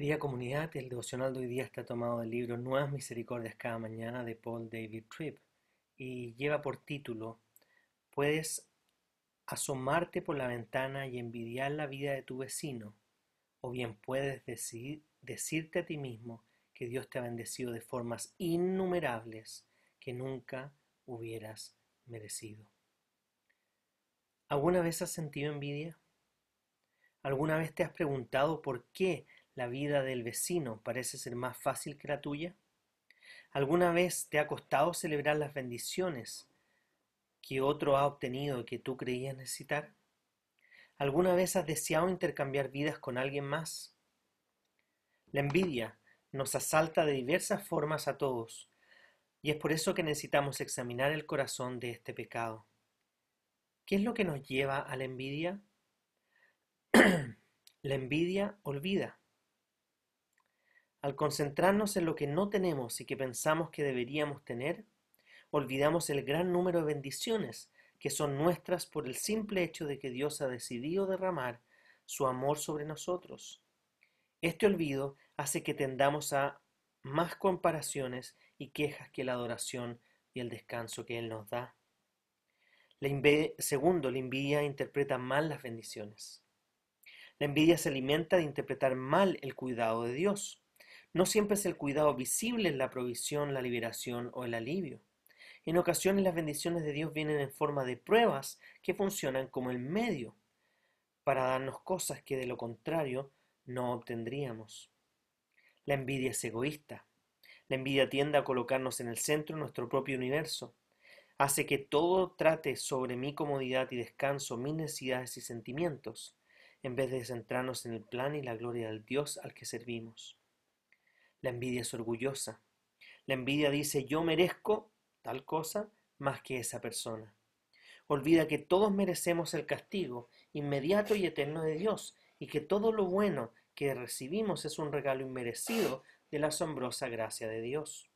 Querida comunidad, el devocional de hoy día está tomado del libro Nuevas Misericordias cada mañana de Paul David Tripp y lleva por título Puedes asomarte por la ventana y envidiar la vida de tu vecino, o bien puedes decirte a ti mismo que Dios te ha bendecido de formas innumerables que nunca hubieras merecido. ¿Alguna vez has sentido envidia? ¿Alguna vez te has preguntado por qué la vida del vecino parece ser más fácil que la tuya? ¿Alguna vez te ha costado celebrar las bendiciones que otro ha obtenido y que tú creías necesitar? ¿Alguna vez has deseado intercambiar vidas con alguien más? La envidia nos asalta de diversas formas a todos, y es por eso que necesitamos examinar el corazón de este pecado. ¿Qué es lo que nos lleva a la envidia? la envidia olvida. Al concentrarnos en lo que no tenemos y que pensamos que deberíamos tener, olvidamos el gran número de bendiciones que son nuestras por el simple hecho de que Dios ha decidido derramar su amor sobre nosotros. Este olvido hace que tendamos a más comparaciones y quejas que la adoración y el descanso que Él nos da. segundo, la envidia interpreta mal las bendiciones. La envidia se alimenta de interpretar mal el cuidado de Dios. No siempre es el cuidado visible la provisión, la liberación o el alivio. En ocasiones las bendiciones de Dios vienen en forma de pruebas que funcionan como el medio para darnos cosas que de lo contrario no obtendríamos. La envidia es egoísta. La envidia tiende a colocarnos en el centro de nuestro propio universo. Hace que todo trate sobre mi comodidad y descanso, mis necesidades y sentimientos, en vez de centrarnos en el plan y la gloria del Dios al que servimos. La envidia es orgullosa. La envidia dice yo merezco tal cosa más que esa persona. Olvida que todos merecemos el castigo inmediato y eterno de Dios y que todo lo bueno que recibimos es un regalo inmerecido de la asombrosa gracia de Dios.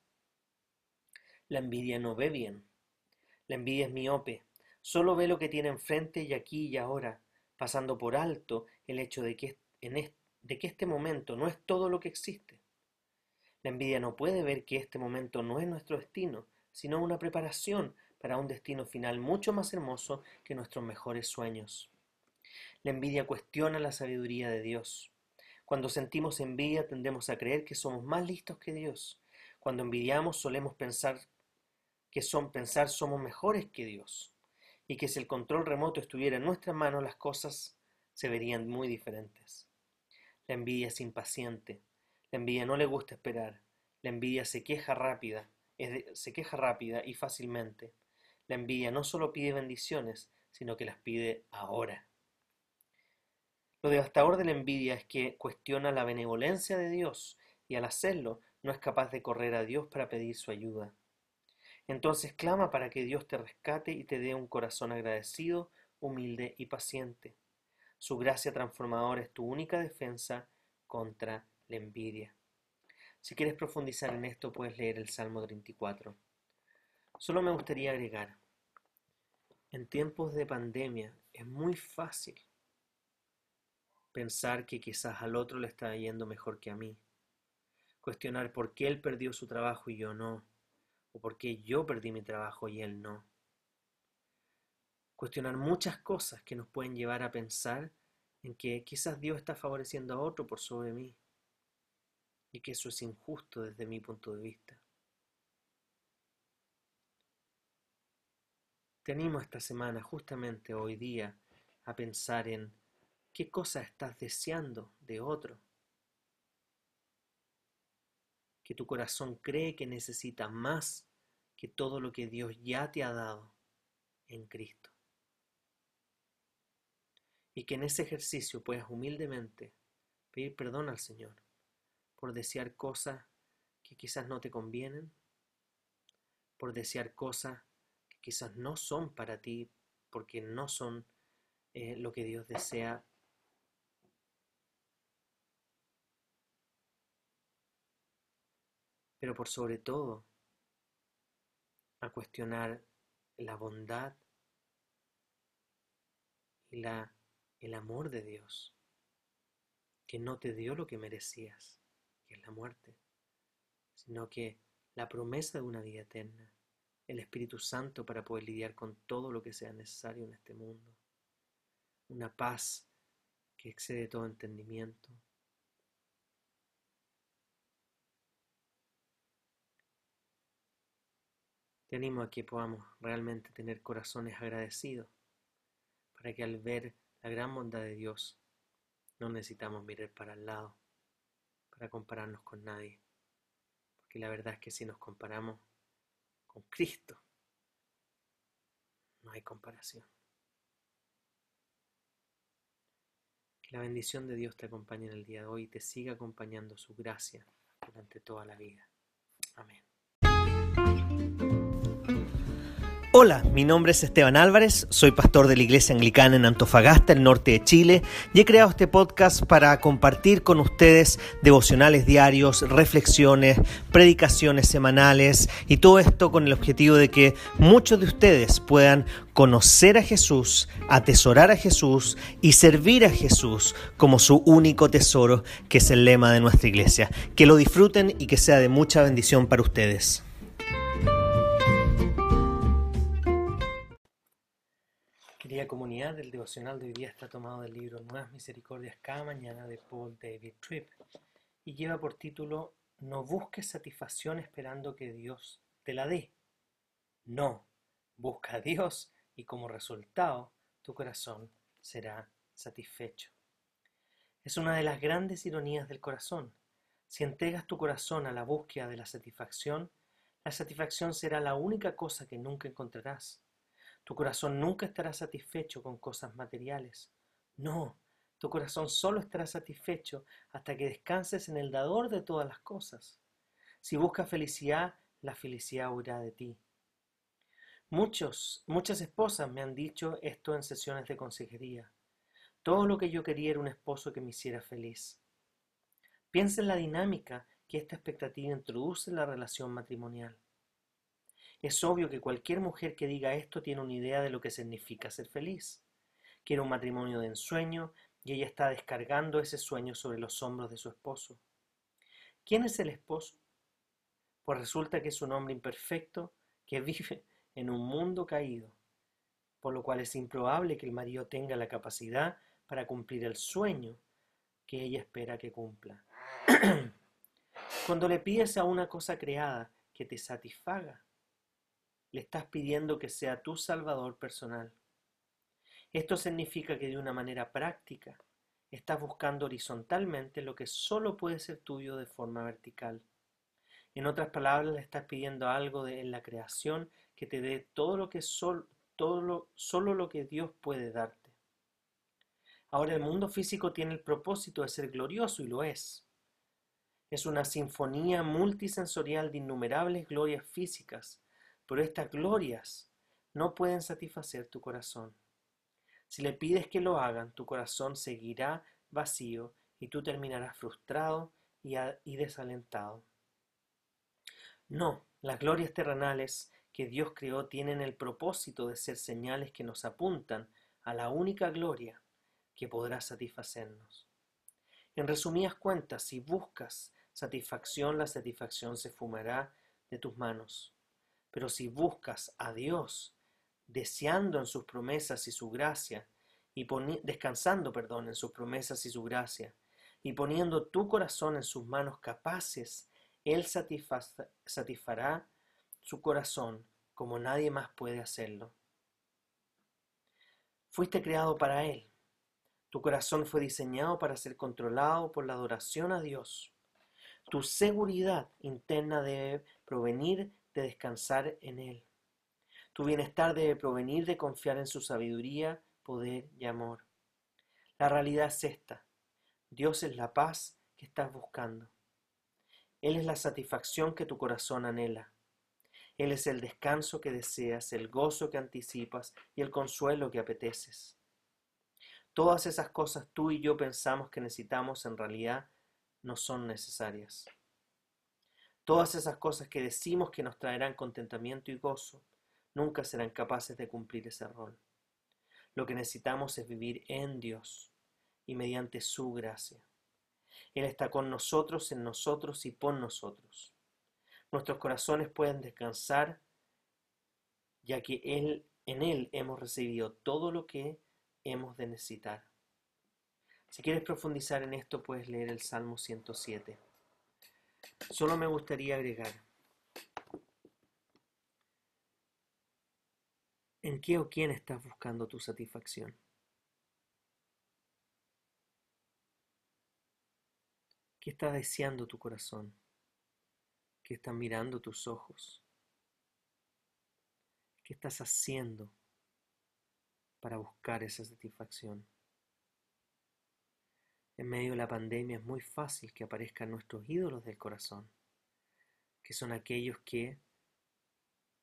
La envidia no ve bien. La envidia es miope. Solo ve lo que tiene enfrente y aquí y ahora, pasando por alto el hecho de que, en de que este momento no es todo lo que existe. La envidia no puede ver que este momento no es nuestro destino, sino una preparación para un destino final mucho más hermoso que nuestros mejores sueños. La envidia cuestiona la sabiduría de Dios. Cuando sentimos envidia tendemos a creer que somos más listos que Dios. Cuando envidiamos solemos pensar que son pensar somos mejores que Dios y que si el control remoto estuviera en nuestras manos las cosas se verían muy diferentes. La envidia es impaciente, la envidia no le gusta esperar. La envidia se queja rápida, se queja rápida y fácilmente. La envidia no solo pide bendiciones, sino que las pide ahora. Lo devastador de la envidia es que cuestiona la benevolencia de Dios y al hacerlo no es capaz de correr a Dios para pedir su ayuda. Entonces clama para que Dios te rescate y te dé un corazón agradecido, humilde y paciente. Su gracia transformadora es tu única defensa contra la envidia. Si quieres profundizar en esto, puedes leer el Salmo 34. Solo me gustaría agregar, en tiempos de pandemia es muy fácil pensar que quizás al otro le está yendo mejor que a mí. Cuestionar por qué él perdió su trabajo y yo no. O por qué yo perdí mi trabajo y él no. Cuestionar muchas cosas que nos pueden llevar a pensar en que quizás Dios está favoreciendo a otro por sobre mí y que eso es injusto desde mi punto de vista. Te animo esta semana, justamente hoy día, a pensar en qué cosa estás deseando de otro. Que tu corazón cree que necesita más que todo lo que Dios ya te ha dado. en Cristo. Y que en ese ejercicio puedas humildemente pedir perdón al Señor por desear cosas que quizás no te convienen, por desear cosas que quizás no son para ti, porque no son eh, lo que Dios desea. Pero por sobre todo, a cuestionar la bondad y la, el amor de Dios, que no te dio lo que merecías, la muerte, sino que la promesa de una vida eterna, el Espíritu Santo para poder lidiar con todo lo que sea necesario en este mundo, una paz que excede todo entendimiento, Te animo a que podamos realmente tener corazones agradecidos, para que al ver la gran bondad de Dios no necesitamos mirar para el lado, para compararnos con nadie, porque la verdad es que si nos comparamos con Cristo, no hay comparación. Que la bendición de Dios te acompañe en el día de hoy y te siga acompañando su gracia durante toda la vida. Amén. Hola, mi nombre es Esteban Álvarez, soy pastor de la Iglesia Anglicana en Antofagasta, el norte de Chile, y he creado este podcast para compartir con ustedes devocionales diarios, reflexiones, predicaciones semanales y todo esto con el objetivo de que muchos de ustedes puedan conocer a Jesús, atesorar a Jesús y servir a Jesús como su único tesoro, que es el lema de nuestra iglesia. Que lo disfruten y que sea de mucha bendición para ustedes. Comunidad, el devocional de hoy día está tomado del libro Nuevas Misericordias cada mañana de Paul David Tripp y lleva por título No busques satisfacción esperando que Dios te la dé. No, busca a Dios y como resultado tu corazón será satisfecho. Es una de las grandes ironías del corazón. Si entregas tu corazón a la búsqueda de la satisfacción, la satisfacción será la única cosa que nunca encontrarás tu corazón nunca estará satisfecho con cosas materiales. No, tu corazón solo estará satisfecho hasta que descanses en el dador de todas las cosas. Si buscas felicidad, la felicidad huirá de ti. Muchos, muchas esposas me han dicho esto en sesiones de consejería. Todo lo que yo quería era un esposo que me hiciera feliz. Piensa en la dinámica que esta expectativa introduce en la relación matrimonial. Es obvio que cualquier mujer que diga esto tiene una idea de lo que significa ser feliz. Quiere un matrimonio de ensueño y ella está descargando ese sueño sobre los hombros de su esposo. ¿Quién es el esposo? Pues resulta que es un hombre imperfecto que vive en un mundo caído, por lo cual es improbable que el marido tenga la capacidad para cumplir el sueño que ella espera que cumpla. Cuando le pides a una cosa creada que te satisfaga, le estás pidiendo que sea tu salvador personal. Esto significa que de una manera práctica estás buscando horizontalmente lo que solo puede ser tuyo de forma vertical. En otras palabras, le estás pidiendo algo de, en la creación que te dé todo lo que sol, solo lo que Dios puede darte. Ahora el mundo físico tiene el propósito de ser glorioso y lo es. Es una sinfonía multisensorial de innumerables glorias físicas pero estas glorias no pueden satisfacer tu corazón. Si le pides que lo hagan, tu corazón seguirá vacío y tú terminarás frustrado y, y desalentado. No, las glorias terrenales que Dios creó tienen el propósito de ser señales que nos apuntan a la única gloria que podrá satisfacernos. En resumidas cuentas, si buscas satisfacción, la satisfacción se fumará de tus manos. Pero si buscas a Dios, deseando en sus promesas y su gracia, y descansando, perdón, en sus promesas y su gracia, y poniendo tu corazón en sus manos capaces, Él satisfará su corazón como nadie más puede hacerlo. Fuiste creado para Él. Tu corazón fue diseñado para ser controlado por la adoración a Dios. Tu seguridad interna debe provenir de descansar en Él. Tu bienestar debe provenir de confiar en su sabiduría, poder y amor. La realidad es esta. Dios es la paz que estás buscando. Él es la satisfacción que tu corazón anhela. Él es el descanso que deseas, el gozo que anticipas y el consuelo que apeteces. Todas esas cosas tú y yo pensamos que necesitamos en realidad no son necesarias. Todas esas cosas que decimos que nos traerán contentamiento y gozo nunca serán capaces de cumplir ese rol. Lo que necesitamos es vivir en Dios y mediante su gracia. Él está con nosotros, en nosotros y por nosotros. Nuestros corazones pueden descansar, ya que él, en Él hemos recibido todo lo que hemos de necesitar. Si quieres profundizar en esto, puedes leer el Salmo 107. Solo me gustaría agregar, ¿en qué o quién estás buscando tu satisfacción? ¿Qué está deseando tu corazón? ¿Qué están mirando tus ojos? ¿Qué estás haciendo para buscar esa satisfacción? En medio de la pandemia es muy fácil que aparezcan nuestros ídolos del corazón, que son aquellos que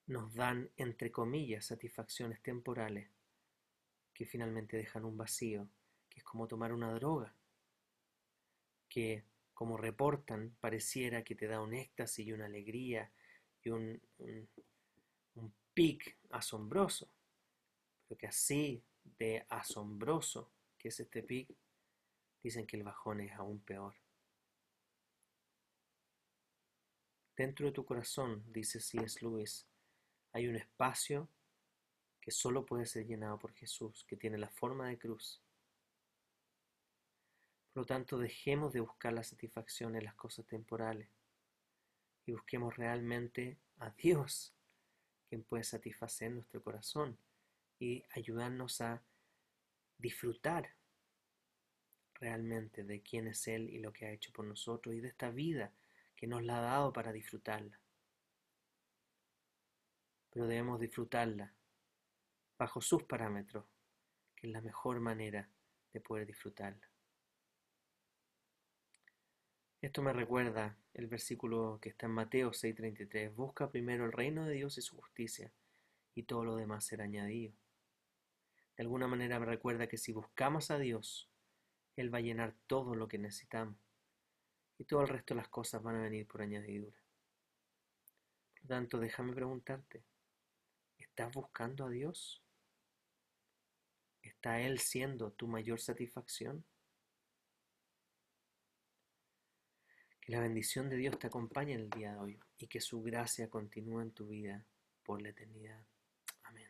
nos dan, entre comillas, satisfacciones temporales, que finalmente dejan un vacío, que es como tomar una droga, que como reportan, pareciera que te da un éxtasis y una alegría y un, un, pic asombroso, pero que así de asombroso que es este pic, dicen que el bajón es aún peor. Dentro de tu corazón, dice C.S. Lewis, hay un espacio que solo puede ser llenado por Jesús, que tiene la forma de cruz por lo tanto, dejemos de buscar la satisfacción en las cosas temporales y busquemos realmente a Dios, quien puede satisfacer nuestro corazón y ayudarnos a disfrutar realmente de quién es Él y lo que ha hecho por nosotros y de esta vida que nos la ha dado para disfrutarla. Pero debemos disfrutarla bajo sus parámetros, que es la mejor manera de poder disfrutarla. Esto me recuerda el versículo que está en Mateo 6:33. Busca primero el reino de Dios y su justicia, y todo lo demás será añadido. De alguna manera me recuerda que si buscamos a Dios, Él va a llenar todo lo que necesitamos, y todo el resto de las cosas van a venir por añadidura. Por lo tanto, déjame preguntarte, ¿estás buscando a Dios? ¿Está Él siendo tu mayor satisfacción? Que la bendición de Dios te acompañe en el día de hoy y que su gracia continúe en tu vida por la eternidad. Amén.